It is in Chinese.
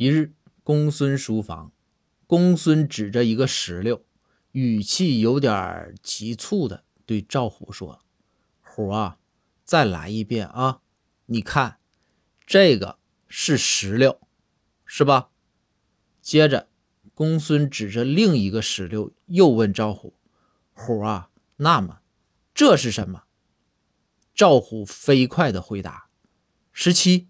一日公孙书房。公孙指着一个石榴语气有点急促的对赵虎说虎啊再来一遍啊你看这个是石榴是吧？接着公孙指着另一个石榴又问赵虎虎啊那么这是什么？赵虎飞快的回答十七